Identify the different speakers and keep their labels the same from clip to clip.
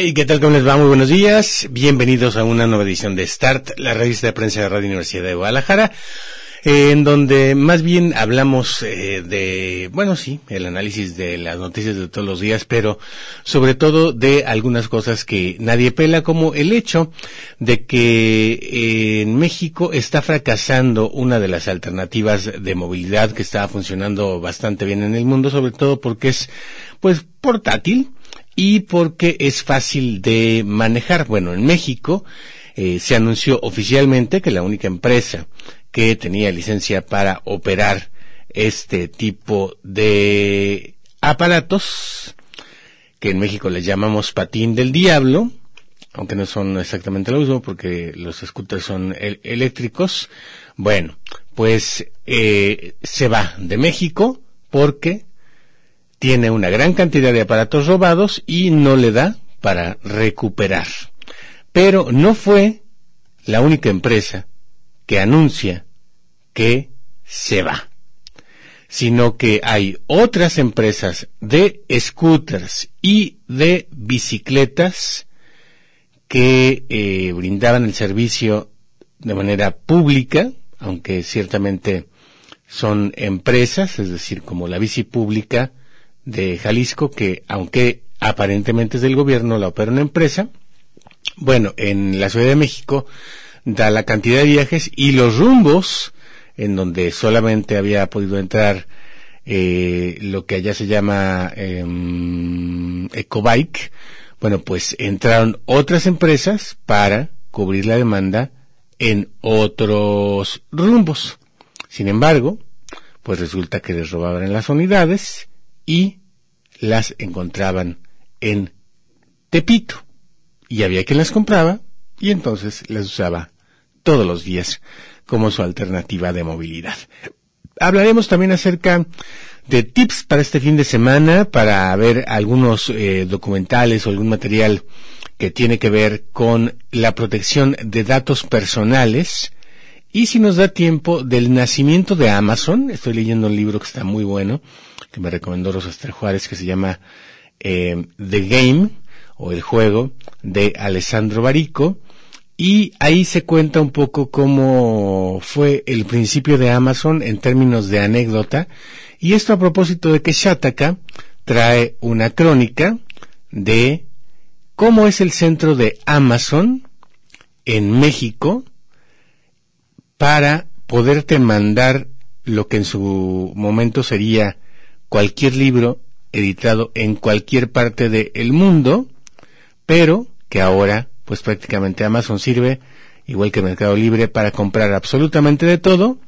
Speaker 1: ¿Qué tal? ¿Cómo les va? Muy buenos días. Bienvenidos a una nueva edición de Start, la revista de prensa de Radio Universidad de Guadalajara, en donde más bien hablamos eh, de, bueno, sí, el análisis de las noticias de todos los días, pero sobre todo de algunas cosas que nadie pela, como el hecho de que eh, en México está fracasando una de las alternativas de movilidad que estaba funcionando bastante bien en el mundo, sobre todo porque es, pues, portátil y porque es fácil de manejar. Bueno, en México eh, se anunció oficialmente que la única empresa que tenía licencia para operar este tipo de aparatos, que en México les llamamos patín del diablo, aunque no son exactamente lo mismo porque los scooters son eléctricos, bueno, pues eh, se va de México porque tiene una gran cantidad de aparatos robados y no le da para recuperar. Pero no fue la única empresa que anuncia que se va, sino que hay otras empresas de scooters y de bicicletas que eh, brindaban el servicio de manera pública, aunque ciertamente son empresas, es decir, como la bici pública, de Jalisco que, aunque aparentemente es del gobierno, la opera una empresa. Bueno, en la Ciudad de México da la cantidad de viajes y los rumbos en donde solamente había podido entrar eh, lo que allá se llama eh, Ecobike. Bueno, pues entraron otras empresas para cubrir la demanda en otros rumbos. Sin embargo, pues resulta que les robaban las unidades y las encontraban en Tepito. Y había quien las compraba y entonces las usaba todos los días como su alternativa de movilidad. Hablaremos también acerca de tips para este fin de semana, para ver algunos eh, documentales o algún material que tiene que ver con la protección de datos personales. Y si nos da tiempo, del nacimiento de Amazon, estoy leyendo un libro que está muy bueno, que me recomendó Rosa Juárez, que se llama eh, The Game, o El Juego, de Alessandro Barico, y ahí se cuenta un poco cómo fue el principio de Amazon en términos de anécdota, y esto a propósito de que Shataka trae una crónica de cómo es el centro de Amazon en México para poderte mandar lo que en su momento sería cualquier libro editado en cualquier parte del mundo, pero que ahora pues prácticamente Amazon sirve, igual que Mercado Libre, para comprar absolutamente de todo.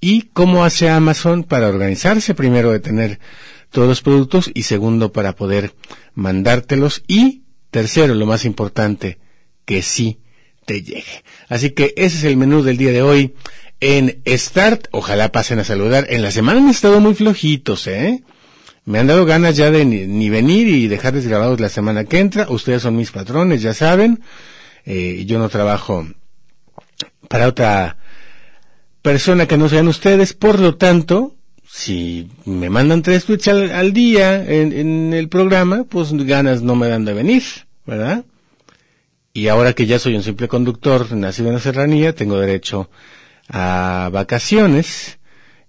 Speaker 1: ¿Y cómo hace Amazon para organizarse? Primero de tener todos los productos y segundo para poder mandártelos y tercero, lo más importante, que sí te llegue. Así que ese es el menú del día de hoy en Start. Ojalá pasen a saludar. En la semana han estado muy flojitos, ¿eh? Me han dado ganas ya de ni, venir y dejarles grabados la semana que entra. Ustedes son mis patrones, ya saben. Eh, yo no trabajo para otra persona que no sean ustedes. Por lo tanto, si me mandan tres tweets al, día en, en, el programa, pues ganas no me dan de venir, ¿verdad? Y ahora que ya soy un simple conductor nacido en la serranía, tengo derecho a vacaciones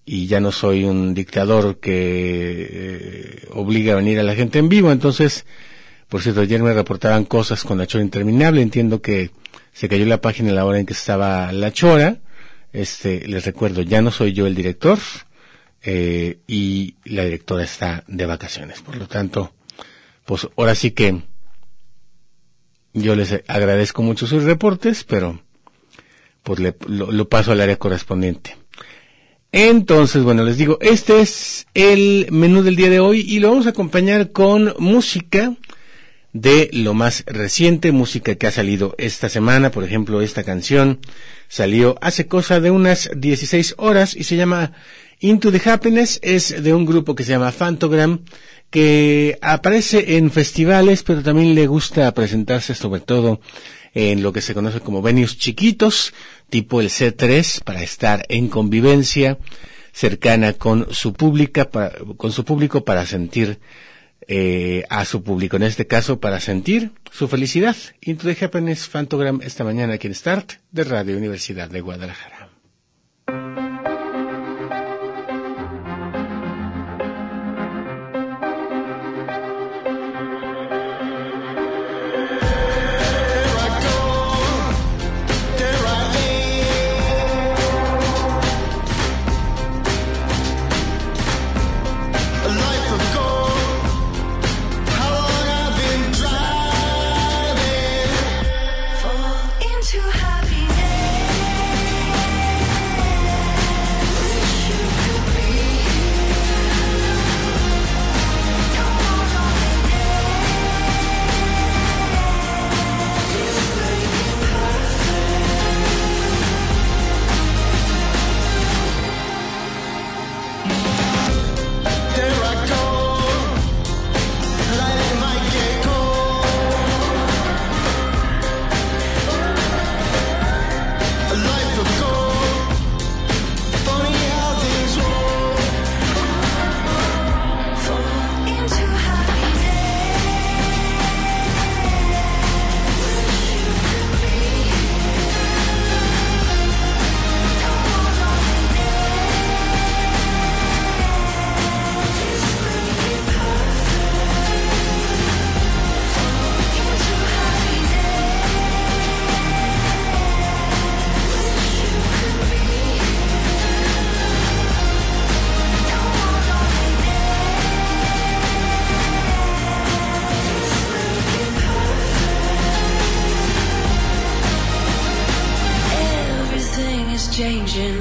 Speaker 1: y ya no soy un dictador que eh, obliga a venir a la gente en vivo. Entonces, por cierto, ayer me reportaban cosas con la chora interminable. Entiendo que se cayó la página a la hora en que estaba la chora. Este, les recuerdo, ya no soy yo el director eh, y la directora está de vacaciones. Por lo tanto, pues ahora sí que yo les agradezco mucho sus reportes, pero pues le, lo, paso al área correspondiente. Entonces, bueno, les digo, este es el menú del día de hoy y lo vamos a acompañar con música. de lo más reciente, música que ha salido esta semana. Por ejemplo, esta canción salió hace cosa de unas 16 horas y se llama Into the Happiness. Es de un grupo que se llama Fantogram que aparece en festivales, pero también le gusta presentarse sobre todo en lo que se conoce como venues chiquitos, tipo el C3, para estar en convivencia cercana con su pública, con su público para sentir eh, a su público, en este caso para sentir su felicidad. Into the Happiness Fantogram esta mañana aquí en Start de Radio Universidad de Guadalajara.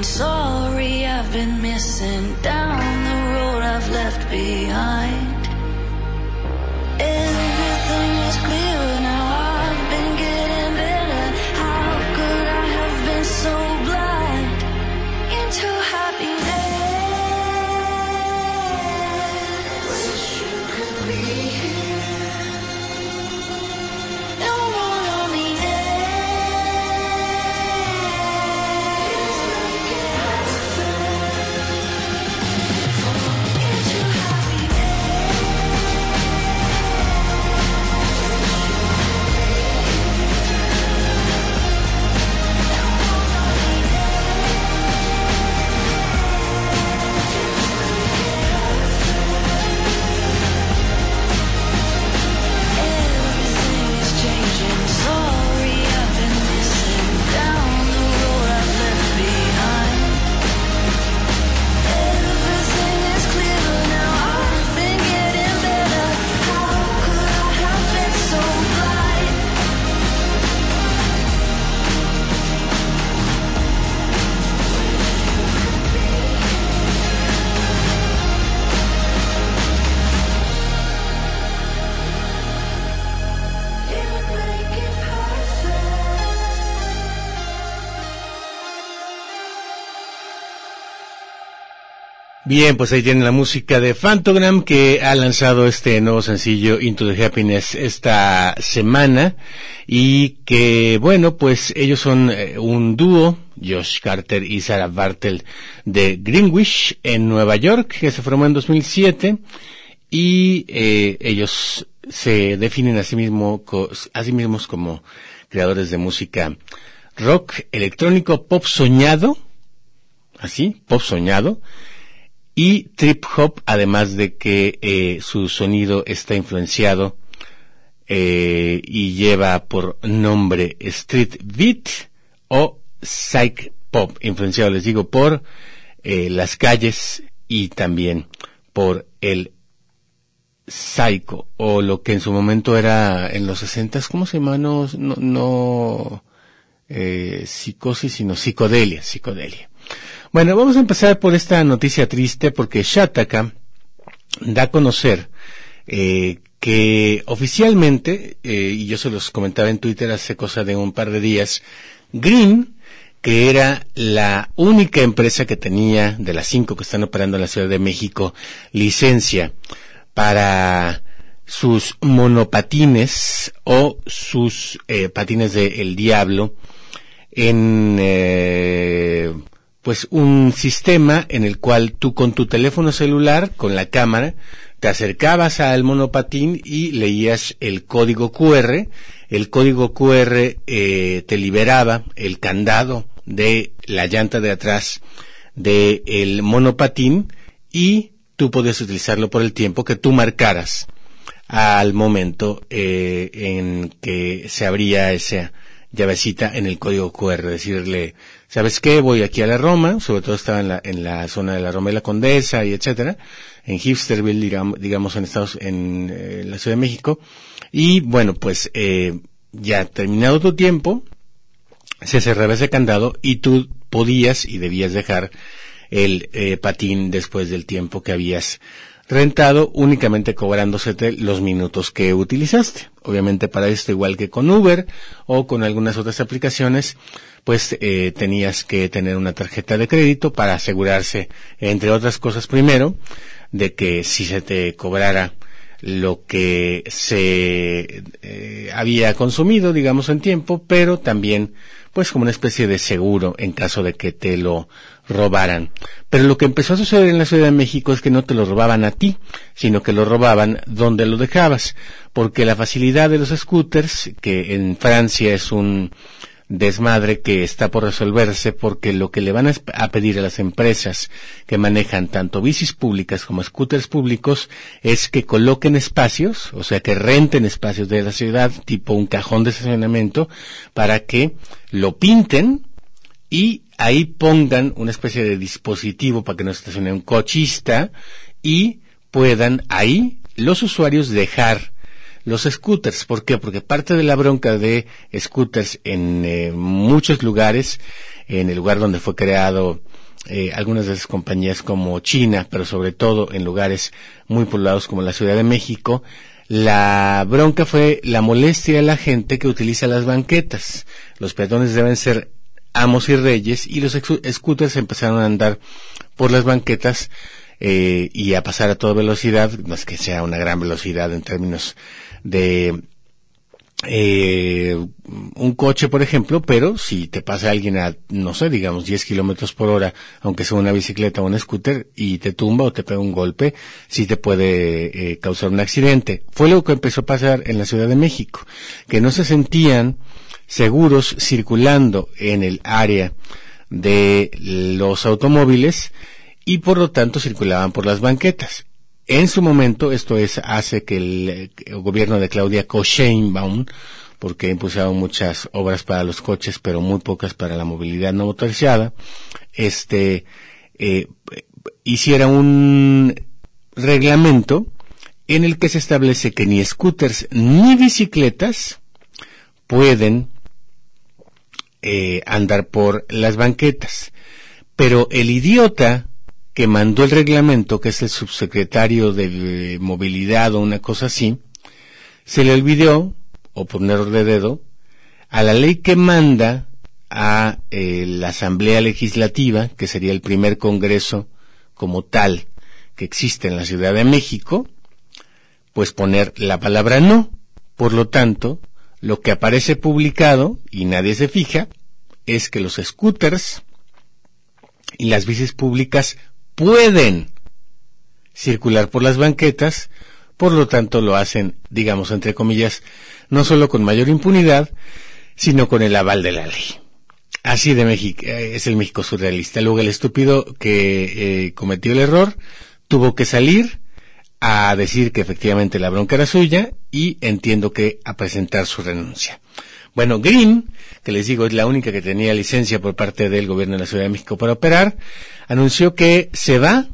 Speaker 1: sorry I've been missing down the road I've left behind. Bien, pues ahí tienen la música de Fantogram que ha lanzado este nuevo sencillo Into the Happiness esta semana. Y que bueno, pues ellos son eh, un dúo, Josh Carter y Sarah Bartel de Greenwich en Nueva York que se formó en 2007 y eh, ellos se definen a sí, mismo, a sí mismos como creadores de música rock electrónico pop soñado, así, pop soñado, y trip hop, además de que eh, su sonido está influenciado eh, y lleva por nombre street beat o psych pop, influenciado, les digo, por eh, las calles y también por el psycho o lo que en su momento era en los sesentas, ¿cómo se llama? No, no, psicosis, sino psicodelia, psicodelia. Bueno, vamos a empezar por esta noticia triste porque Shataka da a conocer eh, que oficialmente, eh, y yo se los comentaba en Twitter hace cosa de un par de días, Green, que era la única empresa que tenía de las cinco que están operando en la Ciudad de México licencia para sus monopatines o sus eh, patines de El Diablo en eh, pues un sistema en el cual tú con tu teléfono celular, con la cámara, te acercabas al monopatín y leías el código QR. El código QR eh, te liberaba el candado de la llanta de atrás del el monopatín y tú podías utilizarlo por el tiempo que tú marcaras al momento eh, en que se abría esa llavecita en el código QR, decirle, ¿sabes qué? Voy aquí a la Roma, sobre todo estaba en la, en la zona de la Roma y la Condesa y etcétera, en Hipsterville, digamos, digamos en Estados, en, eh, la Ciudad de México, y bueno, pues, eh, ya terminado tu tiempo, se cerraba ese candado y tú podías y debías dejar el eh, patín después del tiempo que habías rentado únicamente cobrándose los minutos que utilizaste. Obviamente para esto, igual que con Uber o con algunas otras aplicaciones, pues eh, tenías que tener una tarjeta de crédito para asegurarse, entre otras cosas primero, de que si se te cobrara lo que se eh, había consumido, digamos, en tiempo, pero también pues como una especie de seguro en caso de que te lo robaran. Pero lo que empezó a suceder en la Ciudad de México es que no te lo robaban a ti, sino que lo robaban donde lo dejabas, porque la facilidad de los scooters, que en Francia es un desmadre que está por resolverse porque lo que le van a pedir a las empresas que manejan tanto bicis públicas como scooters públicos es que coloquen espacios, o sea, que renten espacios de la ciudad, tipo un cajón de estacionamiento, para que lo pinten y ahí pongan una especie de dispositivo para que no estacione un cochista y puedan ahí los usuarios dejar los scooters. ¿Por qué? Porque parte de la bronca de scooters en eh, muchos lugares, en el lugar donde fue creado eh, algunas de esas compañías como China, pero sobre todo en lugares muy poblados como la Ciudad de México, la bronca fue la molestia de la gente que utiliza las banquetas. Los peatones deben ser amos y reyes y los scooters empezaron a andar por las banquetas eh, y a pasar a toda velocidad, no es que sea una gran velocidad en términos de eh, un coche, por ejemplo, pero si te pasa alguien a, no sé, digamos 10 kilómetros por hora, aunque sea una bicicleta o un scooter, y te tumba o te pega un golpe, sí te puede eh, causar un accidente. Fue lo que empezó a pasar en la Ciudad de México, que no se sentían seguros circulando en el área de los automóviles y por lo tanto circulaban por las banquetas. En su momento, esto es, hace que el, gobierno de Claudia Sheinbaum, porque impulsaron muchas obras para los coches, pero muy pocas para la movilidad no motorizada, este, eh, hiciera un reglamento en el que se establece que ni scooters ni bicicletas pueden eh, andar por las banquetas. Pero el idiota que mandó el reglamento, que es el subsecretario de movilidad o una cosa así, se le olvidó, o por un error de dedo, a la ley que manda a eh, la Asamblea Legislativa, que sería el primer Congreso como tal que existe en la Ciudad de México, pues poner la palabra no. Por lo tanto, lo que aparece publicado, y nadie se fija, es que los scooters y las bicis públicas pueden circular por las banquetas, por lo tanto lo hacen, digamos, entre comillas, no solo con mayor impunidad, sino con el aval de la ley. Así de México, eh, es el México surrealista. Luego el estúpido que eh, cometió el error tuvo que salir a decir que efectivamente la bronca era suya y entiendo que a presentar su renuncia. Bueno, Green, que les digo es la única que tenía licencia por parte del gobierno de la Ciudad de México para operar, anunció que se va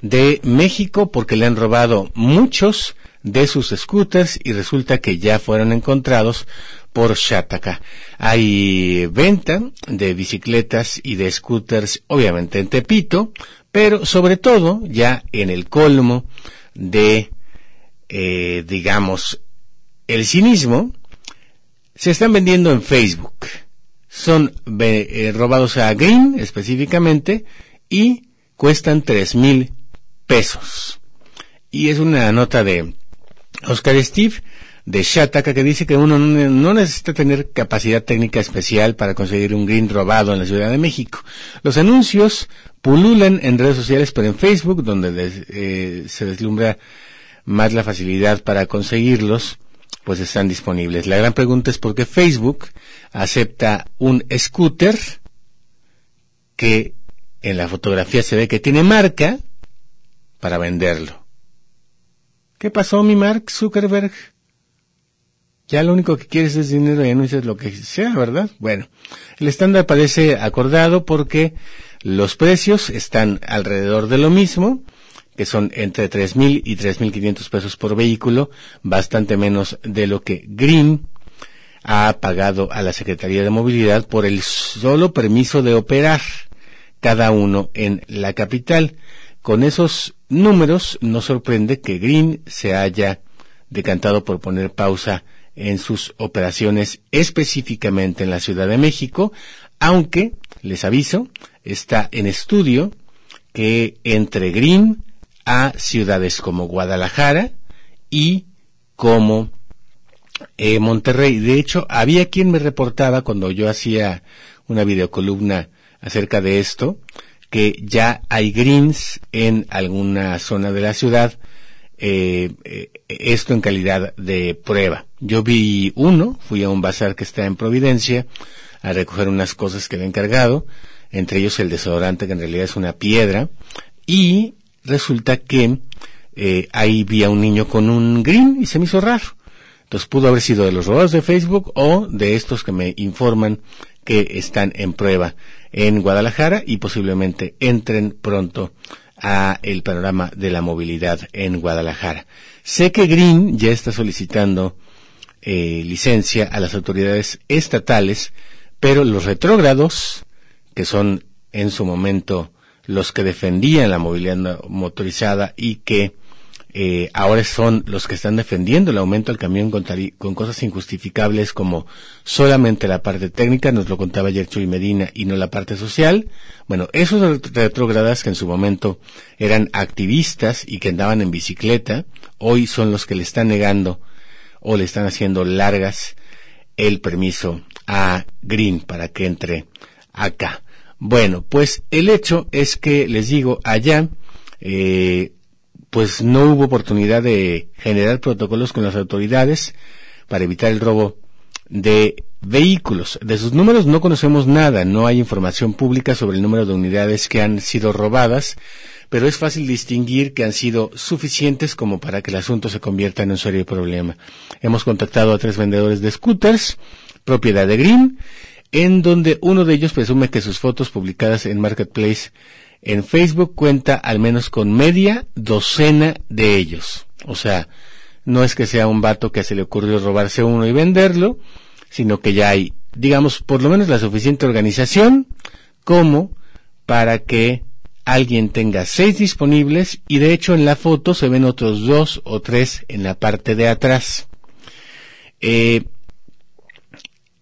Speaker 1: de México porque le han robado muchos de sus scooters y resulta que ya fueron encontrados por Shataka. Hay venta de bicicletas y de scooters, obviamente en Tepito, pero sobre todo ya en el colmo de eh, digamos, el cinismo, se están vendiendo en Facebook. Son eh, robados a Green específicamente y cuestan tres mil pesos. Y es una nota de Oscar Steve de Shataka que dice que uno no necesita tener capacidad técnica especial para conseguir un green robado en la Ciudad de México. Los anuncios pululan en redes sociales, pero en Facebook, donde eh, se deslumbra más la facilidad para conseguirlos, pues están disponibles. La gran pregunta es por qué Facebook acepta un scooter que en la fotografía se ve que tiene marca para venderlo. ¿Qué pasó, mi Mark Zuckerberg? Ya lo único que quieres es dinero y anuncias lo que sea, ¿verdad? Bueno, el estándar parece acordado porque los precios están alrededor de lo mismo, que son entre 3.000 y 3.500 pesos por vehículo, bastante menos de lo que Green ha pagado a la Secretaría de Movilidad por el solo permiso de operar cada uno en la capital. Con esos números no sorprende que Green se haya decantado por poner pausa en sus operaciones específicamente en la Ciudad de México, aunque, les aviso, está en estudio que entre Green a ciudades como Guadalajara y como eh, Monterrey. De hecho, había quien me reportaba cuando yo hacía una videocolumna acerca de esto, que ya hay greens en alguna zona de la ciudad, eh, eh, esto en calidad de prueba. Yo vi uno, fui a un bazar que está en Providencia a recoger unas cosas que había encargado, entre ellos el desodorante que en realidad es una piedra, y resulta que eh, ahí vi a un niño con un green y se me hizo raro. Entonces pudo haber sido de los robados de Facebook o de estos que me informan que están en prueba en Guadalajara y posiblemente entren pronto a el panorama de la movilidad en Guadalajara. Sé que Green ya está solicitando eh, licencia a las autoridades estatales, pero los retrógrados, que son en su momento los que defendían la movilidad motorizada y que eh, ahora son los que están defendiendo el aumento del camión con, con, cosas injustificables como solamente la parte técnica, nos lo contaba ayer Chuy Medina, y no la parte social. Bueno, esos retrógradas que en su momento eran activistas y que andaban en bicicleta, hoy son los que le están negando o le están haciendo largas el permiso a Green para que entre acá. Bueno, pues el hecho es que les digo, allá, eh, pues no hubo oportunidad de generar protocolos con las autoridades para evitar el robo de vehículos. De sus números no conocemos nada, no hay información pública sobre el número de unidades que han sido robadas, pero es fácil distinguir que han sido suficientes como para que el asunto se convierta en un serio problema. Hemos contactado a tres vendedores de scooters, propiedad de Green, en donde uno de ellos presume que sus fotos publicadas en Marketplace en Facebook cuenta al menos con media docena de ellos. O sea, no es que sea un vato que se le ocurrió robarse uno y venderlo, sino que ya hay, digamos, por lo menos la suficiente organización como para que alguien tenga seis disponibles y de hecho en la foto se ven otros dos o tres en la parte de atrás. Eh,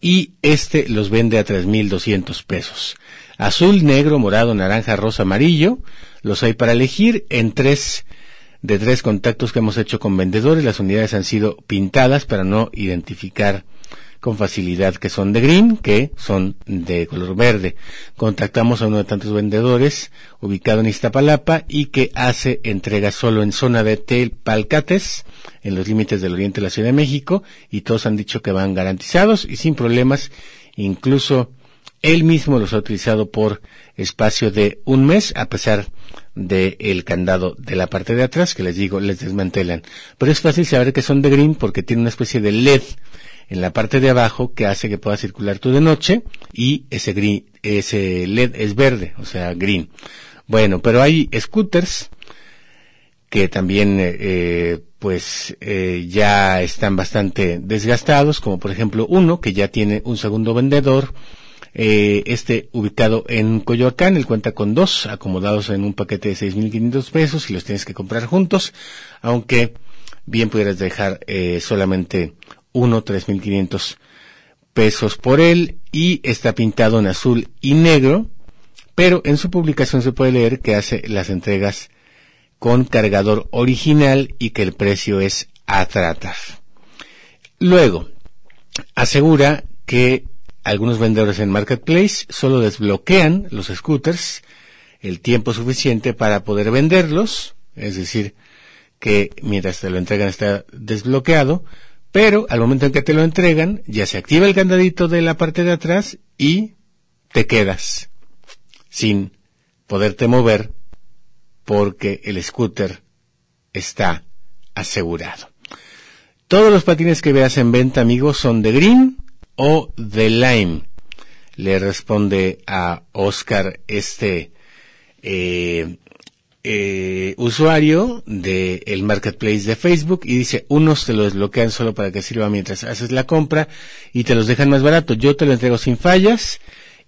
Speaker 1: y este los vende a tres mil doscientos pesos. Azul, negro, morado, naranja, rosa, amarillo. Los hay para elegir en tres de tres contactos que hemos hecho con vendedores. Las unidades han sido pintadas para no identificar con facilidad que son de green, que son de color verde. Contactamos a uno de tantos vendedores ubicado en Iztapalapa y que hace entrega solo en zona de Telpalcates, en los límites del oriente de la Ciudad de México, y todos han dicho que van garantizados y sin problemas, incluso él mismo los ha utilizado por espacio de un mes, a pesar del el candado de la parte de atrás, que les digo, les desmantelan. Pero es fácil saber que son de green porque tiene una especie de LED en la parte de abajo que hace que pueda circular tú de noche y ese green, ese LED es verde, o sea, green. Bueno, pero hay scooters que también eh, eh, pues eh, ya están bastante desgastados, como por ejemplo uno que ya tiene un segundo vendedor, este ubicado en Coyoacán, él cuenta con dos acomodados en un paquete de 6.500 pesos y los tienes que comprar juntos, aunque bien pudieras dejar solamente uno, tres mil quinientos pesos por él y está pintado en azul y negro, pero en su publicación se puede leer que hace las entregas con cargador original y que el precio es a tratar. Luego, asegura que algunos vendedores en Marketplace solo desbloquean los scooters el tiempo suficiente para poder venderlos, es decir, que mientras te lo entregan está desbloqueado, pero al momento en que te lo entregan ya se activa el candadito de la parte de atrás y te quedas sin poderte mover porque el scooter está asegurado. Todos los patines que veas en venta, amigos, son de Green o de Lime. Le responde a Oscar este eh, eh, usuario del el marketplace de Facebook y dice, unos te lo desbloquean solo para que sirva mientras haces la compra y te los dejan más barato. Yo te lo entrego sin fallas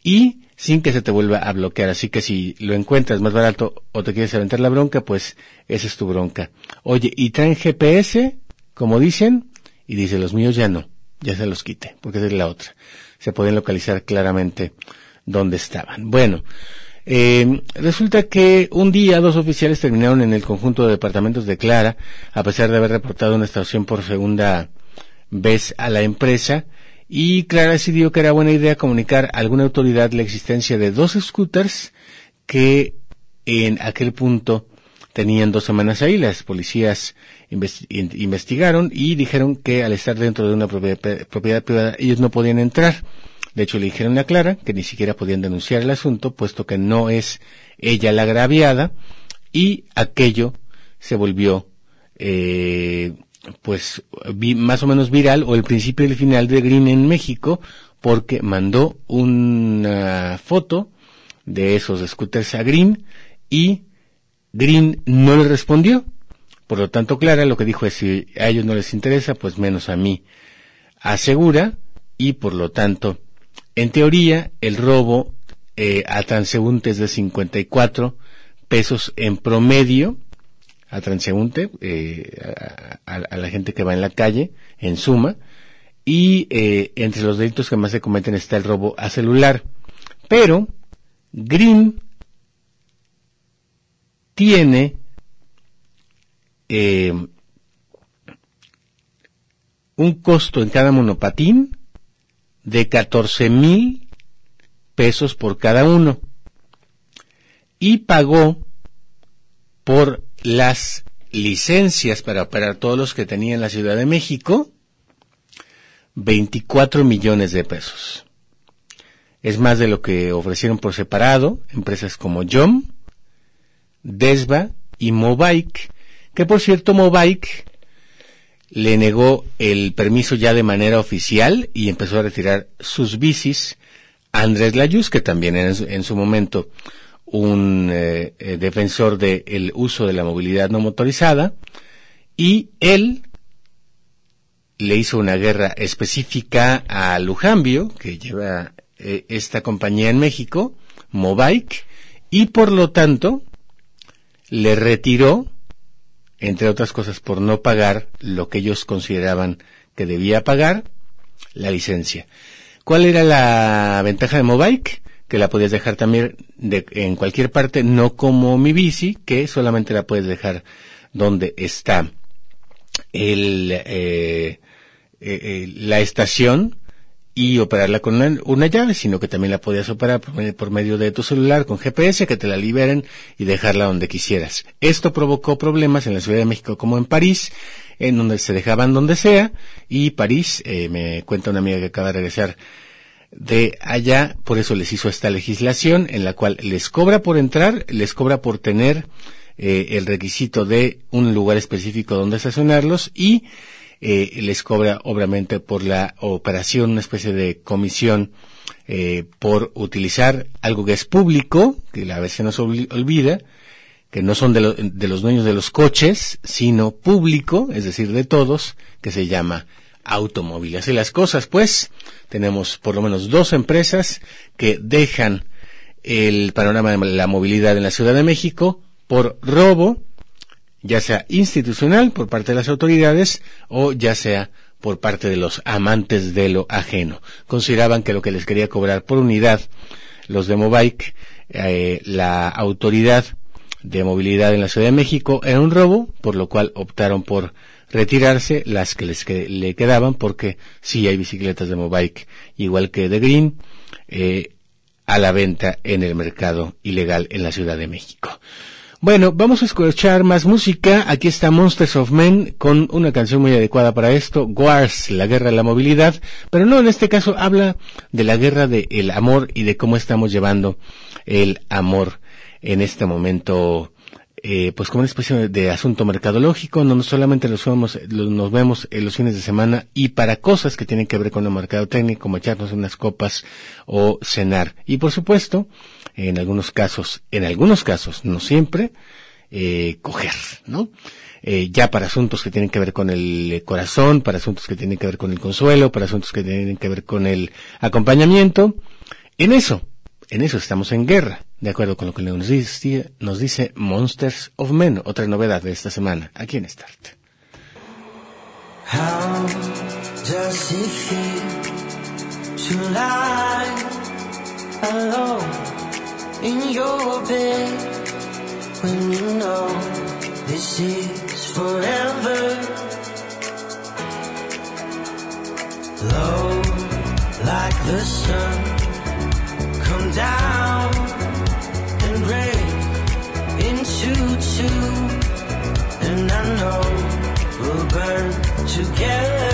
Speaker 1: y sin que se te vuelva a bloquear. Así que si lo encuentras más barato o te quieres aventar la bronca, pues esa es tu bronca. Oye, ¿y traen GPS? Como dicen, y dice, los míos ya no, ya se los quite, porque es la otra. Se pueden localizar claramente dónde estaban. Bueno, eh, resulta que un día dos oficiales terminaron en el conjunto de departamentos de Clara, a pesar de haber reportado una estación por segunda vez a la empresa, y Clara decidió que era buena idea comunicar a alguna autoridad la existencia de dos scooters que en aquel punto tenían dos semanas ahí. Las policías investigaron y dijeron que al estar dentro de una propiedad privada ellos no podían entrar. De hecho, le dijeron a Clara que ni siquiera podían denunciar el asunto, puesto que no es ella la agraviada, y aquello se volvió, eh, pues, más o menos viral, o el principio y el final de Green en México, porque mandó una foto de esos scooters a Green y Green no le respondió. Por lo tanto, Clara lo que dijo es si a ellos no les interesa, pues menos a mí. Asegura y por lo tanto en teoría, el robo eh, a transeúntes de 54 pesos en promedio, a transeúnte, eh, a, la gente que va en la calle, en suma, y eh, entre los delitos que más se cometen está el robo a celular. Pero Green tiene un costo en cada monopatín de 14 mil pesos por cada uno y pagó por las licencias para operar todos los que tenía en la Ciudad de México 24 millones de pesos. Es más de lo que ofrecieron por separado empresas como Jom, Desva y Mobike, que por cierto Mobike le negó el permiso ya de manera oficial y empezó a retirar sus bicis. Andrés Layuz, que también era en su, momento un eh, eh, defensor del uso de la movilidad no motorizada, y él le hizo una guerra específica a Lujambio, que lleva eh, esta compañía en México, Mobike, y por lo tanto le retiró entre otras cosas por no pagar lo que ellos consideraban que debía pagar, la licencia. ¿Cuál era la ventaja de Mobike? Que la podías dejar también en cualquier parte, no como mi bici, que solamente la puedes dejar donde está el, eh, eh, eh la estación y operarla con una, llave, sino que también la podías operar por, medio de tu celular con GPS, que te la liberen y dejarla donde quisieras. Esto provocó problemas en la Ciudad de México como en París, en donde se dejaban donde sea, y París, eh, me cuenta una amiga que acaba de regresar de allá, por eso les hizo esta legislación en la cual les cobra por entrar, les cobra por tener eh, el requisito de un lugar específico donde estacionarlos y eh, les cobra obviamente por la operación una especie de comisión eh, por utilizar algo que es público, que a veces nos olvida, que no son de, los dueños de los coches, sino público, es decir, de todos, que se llama automóvil. Así las cosas, pues, tenemos por lo menos dos empresas que dejan el panorama de la movilidad en la Ciudad de México por robo
Speaker 2: ya sea institucional por parte de las autoridades o ya sea por parte de los amantes de lo ajeno. Consideraban que lo que les quería cobrar por unidad los de Mobike, eh, la autoridad de movilidad en la Ciudad de México, era un robo, por lo cual optaron por retirarse las que les le quedaban, porque sí hay bicicletas de Mobike, igual que de Green, eh, a la venta en el mercado ilegal en la Ciudad de México. Bueno, vamos a escuchar más música. Aquí está Monsters of Men con una canción muy adecuada para esto, Wars, la guerra de la movilidad, pero no en este caso habla de la guerra del amor y de cómo estamos llevando el amor en este momento eh, pues como una especie de asunto mercadológico, no solamente los vemos, nos vemos en los fines de semana y para cosas que tienen que ver con el mercado técnico, como echarnos unas copas o cenar. Y por supuesto, en algunos casos, en algunos casos, no siempre, eh, coger, ¿no? Eh, ya para asuntos que tienen que ver con el corazón, para asuntos que tienen que ver con el consuelo, para asuntos que tienen que ver con el acompañamiento. En eso, en eso estamos en guerra, de acuerdo con lo que nos dice, nos dice Monsters of Men, otra novedad de esta semana, aquí en Start. In your bed when you know this is forever? Low like the sun come down and break into two. And I know we'll burn together.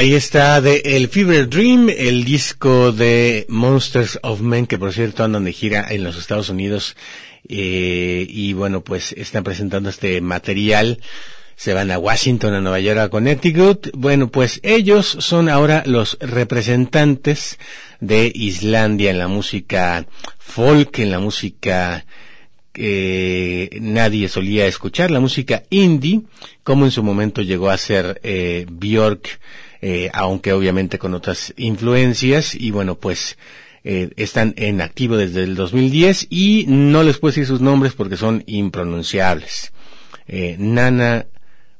Speaker 2: Ahí está de El Fever Dream, el disco de Monsters of Men, que por cierto andan de gira en los Estados Unidos, eh, y bueno, pues están presentando este material
Speaker 1: se van a Washington, a Nueva York, a Connecticut. Bueno, pues ellos son ahora los representantes de Islandia en la música folk, en la música que nadie solía escuchar, la música indie, como en su momento llegó a ser eh, Björk, eh, aunque obviamente con otras influencias, y bueno, pues eh, están en activo desde el 2010 y no les puedo decir sus nombres porque son impronunciables. Eh, Nana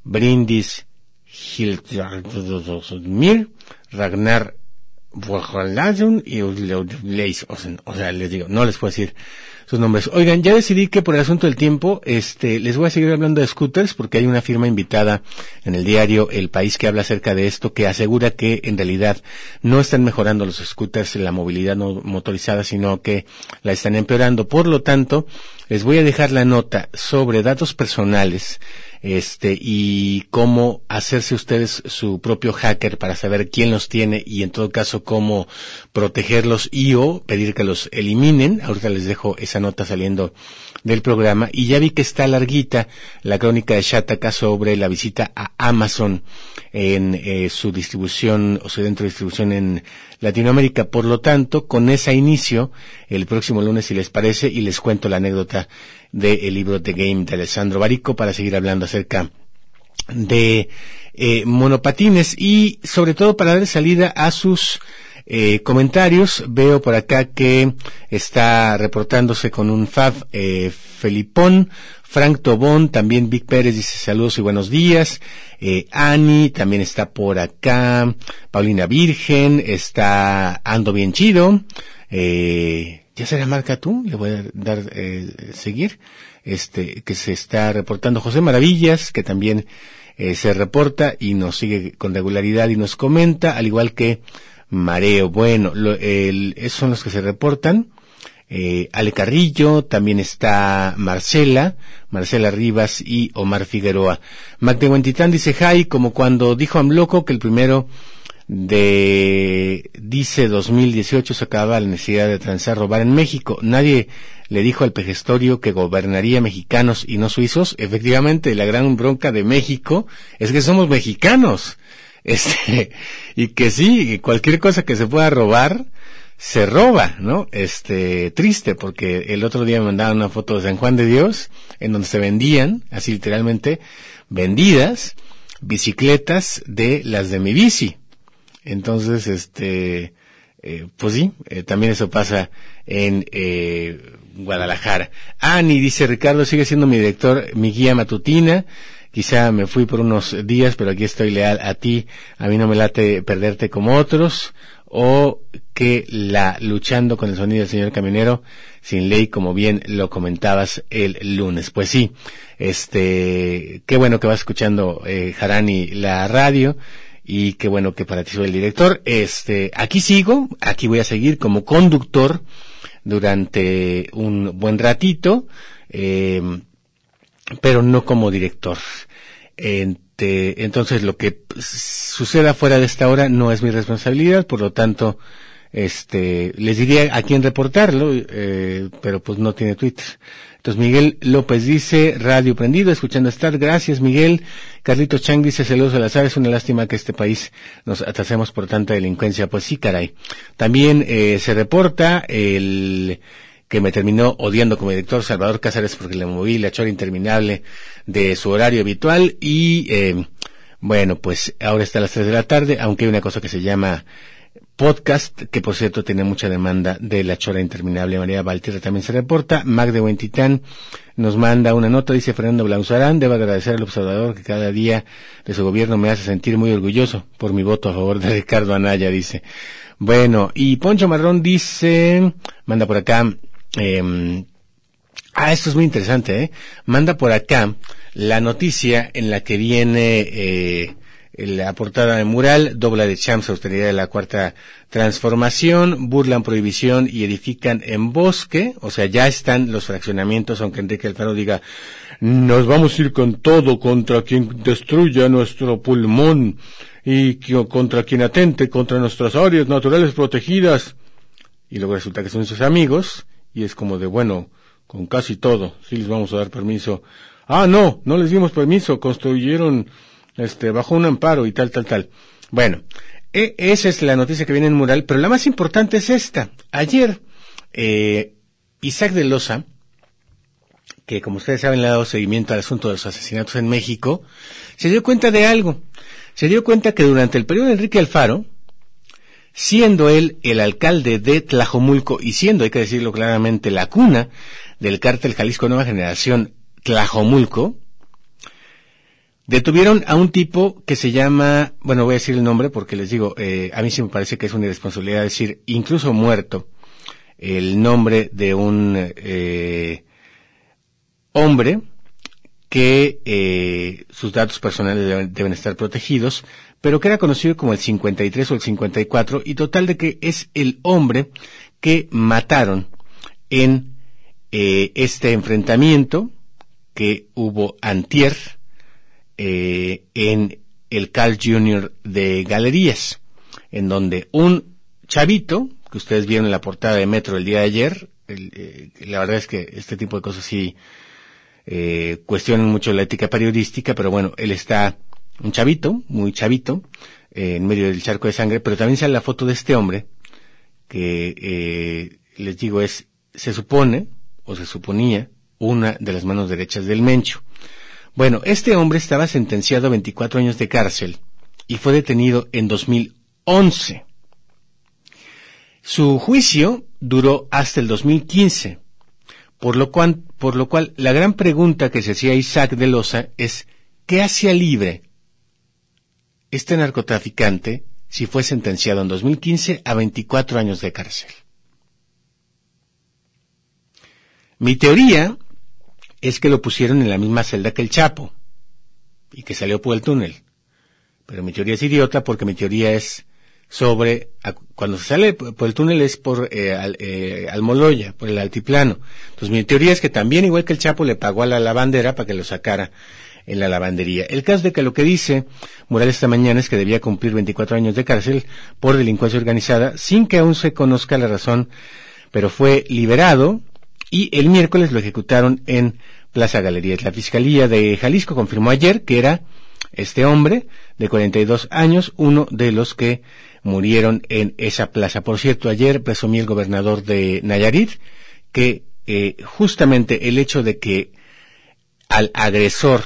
Speaker 1: Brindis Hiltmir, Ragnar y o sea, les digo, no les puedo decir sus nombres. Oigan, ya decidí que por el asunto del tiempo, este, les voy a seguir hablando de scooters porque hay una firma invitada en el diario El País que habla acerca de esto, que asegura que en realidad no están mejorando los scooters la movilidad no motorizada, sino que la están empeorando. Por lo tanto, les voy a dejar la nota sobre datos personales este, y cómo hacerse ustedes su propio hacker para saber quién los tiene y en todo caso cómo protegerlos y o pedir que los eliminen. Ahorita les dejo esa nota saliendo del programa y ya vi que está larguita la crónica de Shataka sobre la visita a Amazon en eh, su distribución o su dentro de distribución en Latinoamérica. Por lo tanto, con ese inicio, el próximo lunes, si les parece, y les cuento la anécdota del libro The Game de Alessandro Barico para seguir hablando acerca de eh, monopatines y sobre todo para dar salida a sus eh, comentarios. Veo por acá que está reportándose con un Fab eh, Felipón. Frank Tobón, también Vic Pérez dice saludos y buenos días. Eh, Ani también está por acá. Paulina Virgen, está Ando Bien Chido. Eh, ya será marca tú, le voy a dar eh, seguir. Este, que se está reportando José Maravillas, que también eh, se reporta y nos sigue con regularidad y nos comenta, al igual que Mareo. Bueno, lo, el, esos son los que se reportan. Eh, Ale Carrillo, también está Marcela, Marcela Rivas y Omar Figueroa. Mac de Huentitán dice Jai, como cuando dijo Amloco que el primero de, dice 2018 se acaba la necesidad de transar robar en México. Nadie le dijo al pejestorio que gobernaría mexicanos y no suizos. Efectivamente, la gran bronca de México es que somos mexicanos. Este, y que sí, cualquier cosa que se pueda robar, se roba, ¿no? Este, triste, porque el otro día me mandaron una foto de San Juan de Dios, en donde se vendían, así literalmente, vendidas, bicicletas de las de mi bici. Entonces, este, eh, pues sí, eh, también eso pasa en eh, Guadalajara. Ani dice Ricardo sigue siendo mi director, mi guía matutina. Quizá me fui por unos días, pero aquí estoy leal a ti. A mí no me late perderte como otros. O que la luchando con el sonido del señor camionero sin ley, como bien lo comentabas el lunes. Pues sí, este, qué bueno que vas escuchando, eh, Harani, la radio y qué bueno que para ti soy el director. Este, aquí sigo, aquí voy a seguir como conductor durante un buen ratito, eh, pero no como director. entonces lo que suceda fuera de esta hora no es mi responsabilidad, por lo tanto, este, les diría a quién reportarlo, eh, pero pues no tiene Twitter. Entonces Miguel López dice, radio prendido, escuchando estar, gracias Miguel. Carlitos Chang dice, saludos a las aves, una lástima que este país nos atrasemos por tanta delincuencia. Pues sí, caray. También eh, se reporta el que me terminó odiando como director Salvador Cáceres porque le moví la chora interminable de su horario habitual y eh, bueno, pues ahora está a las tres de la tarde, aunque hay una cosa que se llama podcast, que por cierto tiene mucha demanda de la chora interminable. María Valtierra también se reporta. Mag de Huentitán nos manda una nota, dice Fernando Blauzarán, debo agradecer al observador que cada día de su gobierno me hace sentir muy orgulloso por mi voto a favor de Ricardo Anaya, dice. Bueno, y Poncho Marrón dice, manda por acá, eh, ah, esto es muy interesante, ¿eh? Manda por acá la noticia en la que viene, eh, la portada de mural, dobla de champs, austeridad de la cuarta transformación, burlan prohibición y edifican en bosque, o sea, ya están los fraccionamientos, aunque Enrique Alfaro diga, nos vamos a ir con todo contra quien destruya nuestro pulmón y contra quien atente contra nuestras áreas naturales protegidas. Y luego resulta que son sus amigos, y es como de, bueno, con casi todo, sí les vamos a dar permiso Ah, no, no les dimos permiso, construyeron este, bajo un amparo y tal, tal, tal. Bueno, e, esa es la noticia que viene en mural, pero la más importante es esta. Ayer, eh, Isaac de Loza, que como ustedes saben le ha dado seguimiento al asunto de los asesinatos en México, se dio cuenta de algo. Se dio cuenta que durante el periodo de Enrique Alfaro, siendo él el alcalde de Tlajomulco y siendo, hay que decirlo claramente, la cuna del cártel Jalisco Nueva Generación Tlajomulco, detuvieron a un tipo que se llama, bueno, voy a decir el nombre porque les digo, eh, a mí sí me parece que es una irresponsabilidad decir, incluso muerto, el nombre de un eh, hombre que eh, sus datos personales deben, deben, estar protegidos, pero que era conocido como el 53 o el 54, y total de que es el hombre que mataron en eh, este enfrentamiento que hubo antier eh, en el Carl Jr. de Galerías, en donde un chavito, que ustedes vieron en la portada de Metro el día de ayer, eh, la verdad es que este tipo de cosas sí eh, cuestionan mucho la ética periodística, pero bueno, él está un chavito, muy chavito, eh, en medio del charco de sangre, pero también sale la foto de este hombre, que eh, les digo es, se supone, o se suponía, una de las manos derechas del Mencho. Bueno, este hombre estaba sentenciado a 24 años de cárcel y fue detenido en 2011. Su juicio duró hasta el 2015, por lo cual, por lo cual la gran pregunta que se hacía Isaac de Loza es, ¿qué hacía libre este narcotraficante si fue sentenciado en 2015 a 24 años de cárcel? Mi teoría es que lo pusieron en la misma celda que el Chapo y que salió por el túnel. Pero mi teoría es idiota porque mi teoría es sobre, cuando se sale por el túnel es por eh, al, eh, Almoloya, por el altiplano. Entonces mi teoría es que también, igual que el Chapo, le pagó a la lavandera para que lo sacara en la lavandería. El caso de que lo que dice Morales esta mañana es que debía cumplir 24 años de cárcel por delincuencia organizada, sin que aún se conozca la razón, pero fue liberado y el miércoles lo ejecutaron en Plaza Galerías. La Fiscalía de Jalisco confirmó ayer que era este hombre de 42 años, uno de los que murieron en esa plaza. Por cierto, ayer presumí el gobernador de Nayarit que eh, justamente el hecho de que al agresor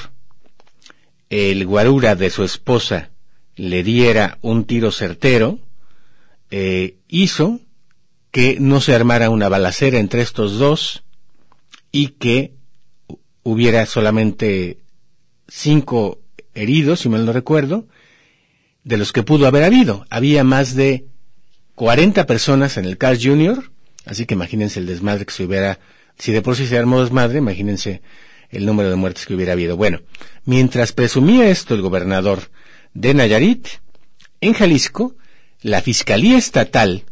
Speaker 1: el guarura de su esposa le diera un tiro certero, eh, hizo que no se armara una balacera entre estos dos y que hubiera solamente cinco heridos, si mal no recuerdo, de los que pudo haber habido. Había más de 40 personas en el Carl Jr., así que imagínense el desmadre que se hubiera, si de por sí se armó desmadre, imagínense el número de muertes que hubiera habido. Bueno, mientras presumía esto el gobernador de Nayarit, en Jalisco, la Fiscalía Estatal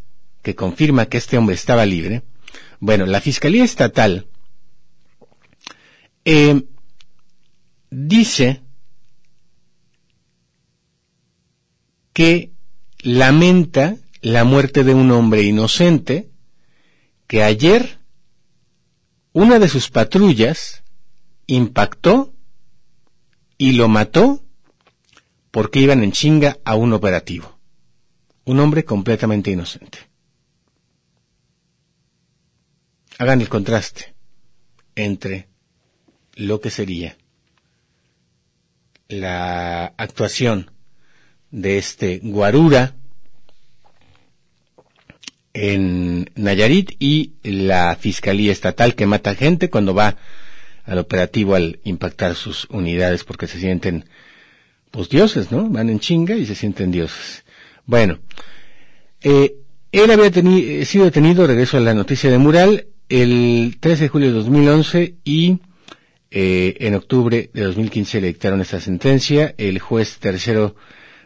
Speaker 1: que confirma que este hombre estaba libre, bueno, la Fiscalía Estatal eh, dice que lamenta la muerte de un hombre inocente que ayer una de sus patrullas impactó y lo mató porque iban en chinga a un operativo. Un hombre completamente inocente. hagan el contraste entre lo que sería la actuación de este Guarura en Nayarit y la Fiscalía Estatal que mata gente cuando va al operativo al impactar sus unidades porque se sienten pues dioses, ¿no? Van en chinga y se sienten dioses. Bueno, eh, él había sido detenido, regreso a la noticia de Mural, el 13 de julio de 2011 y eh, en octubre de 2015 le dictaron esta sentencia. El juez tercero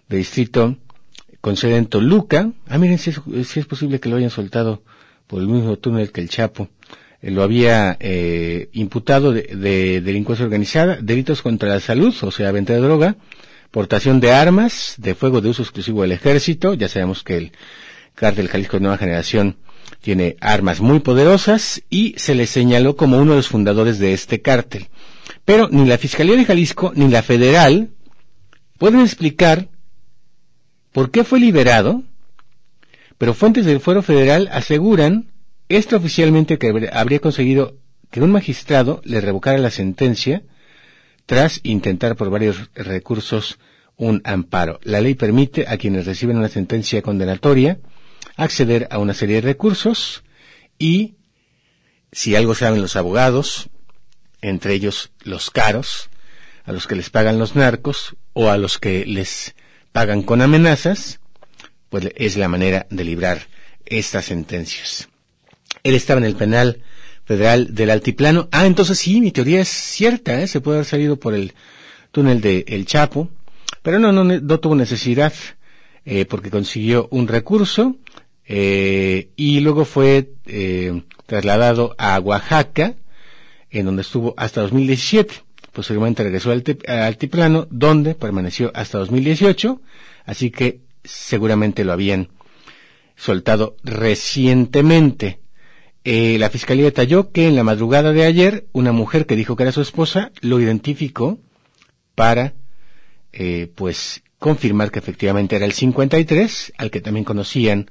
Speaker 1: de distrito concede en Toluca. Ah, miren, si es, si es posible que lo hayan soltado por el mismo túnel que el Chapo. Eh, lo había eh, imputado de, de, delincuencia organizada, delitos contra la salud, o sea, venta de droga, portación de armas, de fuego de uso exclusivo del ejército. Ya sabemos que el cártel Jalisco de Nueva Generación tiene armas muy poderosas y se le señaló como uno de los fundadores de este cártel. Pero ni la Fiscalía de Jalisco ni la Federal pueden explicar por qué fue liberado, pero fuentes del Fuero Federal aseguran extraoficialmente que habría conseguido que un magistrado le revocara la sentencia tras intentar por varios recursos un amparo. La ley permite a quienes reciben una sentencia condenatoria acceder a una serie de recursos y, si algo saben los abogados, entre ellos los caros, a los que les pagan los narcos o a los que les pagan con amenazas, pues es la manera de librar estas sentencias. Él estaba en el penal federal del Altiplano. Ah, entonces sí, mi teoría es cierta, ¿eh? se puede haber salido por el túnel de El Chapo, pero no, no, no tuvo necesidad, eh, porque consiguió un recurso, eh, y luego fue eh, trasladado a Oaxaca, en donde estuvo hasta 2017. Posteriormente regresó al Altiplano, donde permaneció hasta 2018, así que seguramente lo habían soltado recientemente. Eh, la fiscalía detalló que en la madrugada de ayer una mujer que dijo que era su esposa lo identificó para, eh, pues, confirmar que efectivamente era el 53, al que también conocían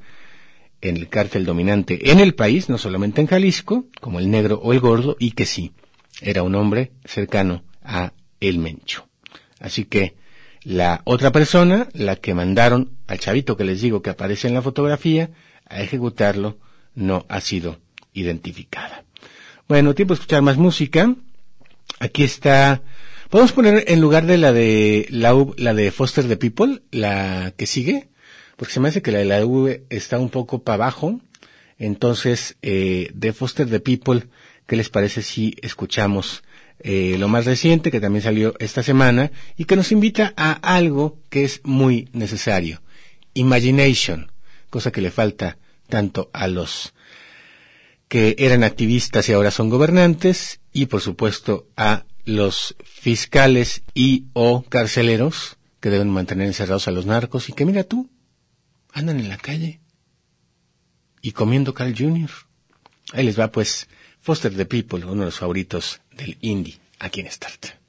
Speaker 1: en el cártel dominante en el país, no solamente en Jalisco, como el negro o el gordo, y que sí, era un hombre cercano a el Mencho. Así que la otra persona, la que mandaron al chavito que les digo que aparece en la fotografía, a ejecutarlo, no ha sido identificada. Bueno, tiempo de escuchar más música. Aquí está. Podemos poner en lugar de la de la, la de Foster the People, la que sigue, porque se me hace que la de la V está un poco para abajo. Entonces, eh, de Foster the People, ¿qué les parece si escuchamos eh, lo más reciente que también salió esta semana y que nos invita a algo que es muy necesario? Imagination, cosa que le falta tanto a los que eran activistas y ahora son gobernantes, y por supuesto a los fiscales y o carceleros que deben mantener encerrados a los narcos y que mira tú, andan en la calle y comiendo Carl Jr. Ahí les va pues Foster the People, uno de los favoritos del indie aquí en Start.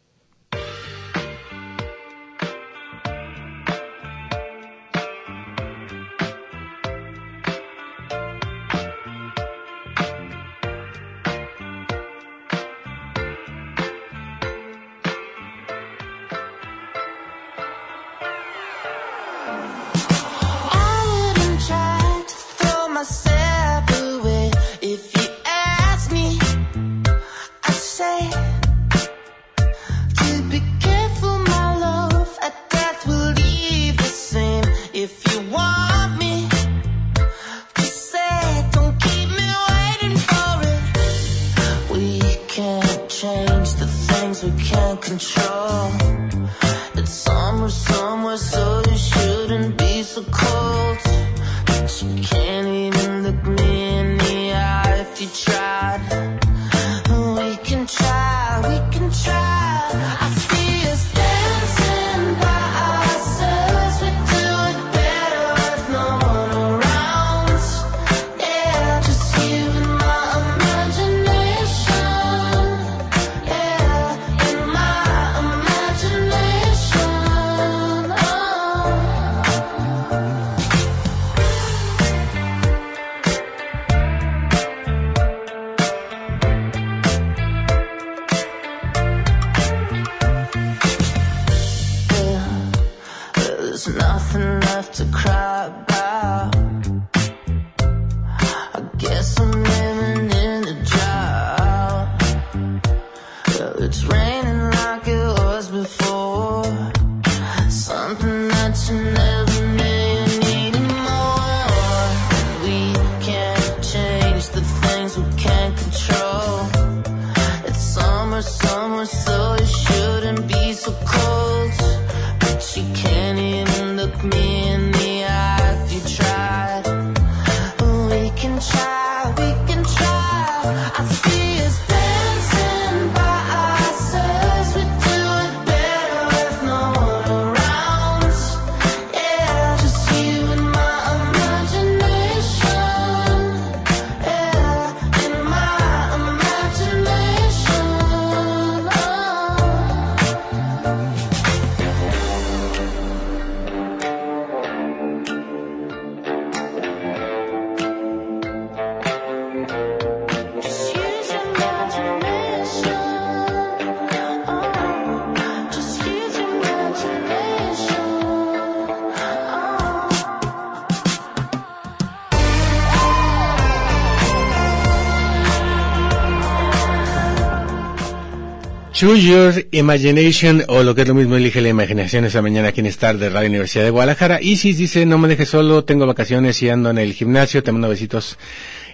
Speaker 1: Choose Your Imagination, o lo que es lo mismo, elige la imaginación esa mañana aquí en Star de Radio Universidad de Guadalajara. Isis dice, no me dejes solo, tengo vacaciones y ando en el gimnasio, te mando besitos.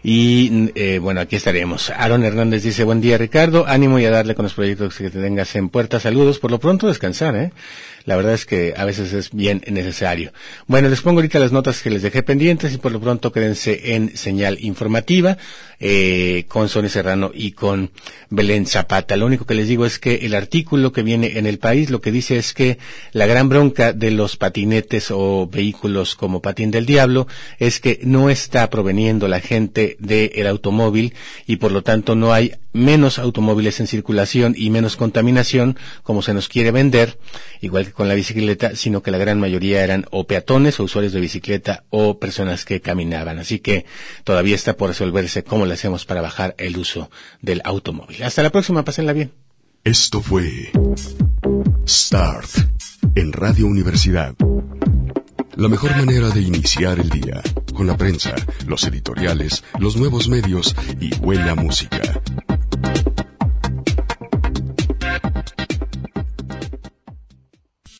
Speaker 1: Y eh, bueno, aquí estaremos. Aaron Hernández dice, buen día Ricardo, ánimo y a darle con los proyectos que te tengas en puerta. Saludos, por lo pronto descansar, ¿eh? La verdad es que a veces es bien necesario. Bueno, les pongo ahorita las notas que les dejé pendientes y por lo pronto quédense en señal informativa eh, con Sonia Serrano y con Belén Zapata. Lo único que les digo es que el artículo que viene en el país lo que dice es que la gran bronca de los patinetes o vehículos como patín del diablo es que no está proveniendo la gente del automóvil y por lo tanto no hay menos automóviles en circulación y menos contaminación como se nos quiere vender, igual que con la bicicleta, sino que la gran mayoría eran o peatones o usuarios de bicicleta o personas que caminaban. Así que todavía está por resolverse cómo le hacemos para bajar el uso del automóvil. Hasta la próxima, pásenla bien.
Speaker 3: Esto fue Start en Radio Universidad. La mejor manera de iniciar el día, con la prensa, los editoriales, los nuevos medios y buena música.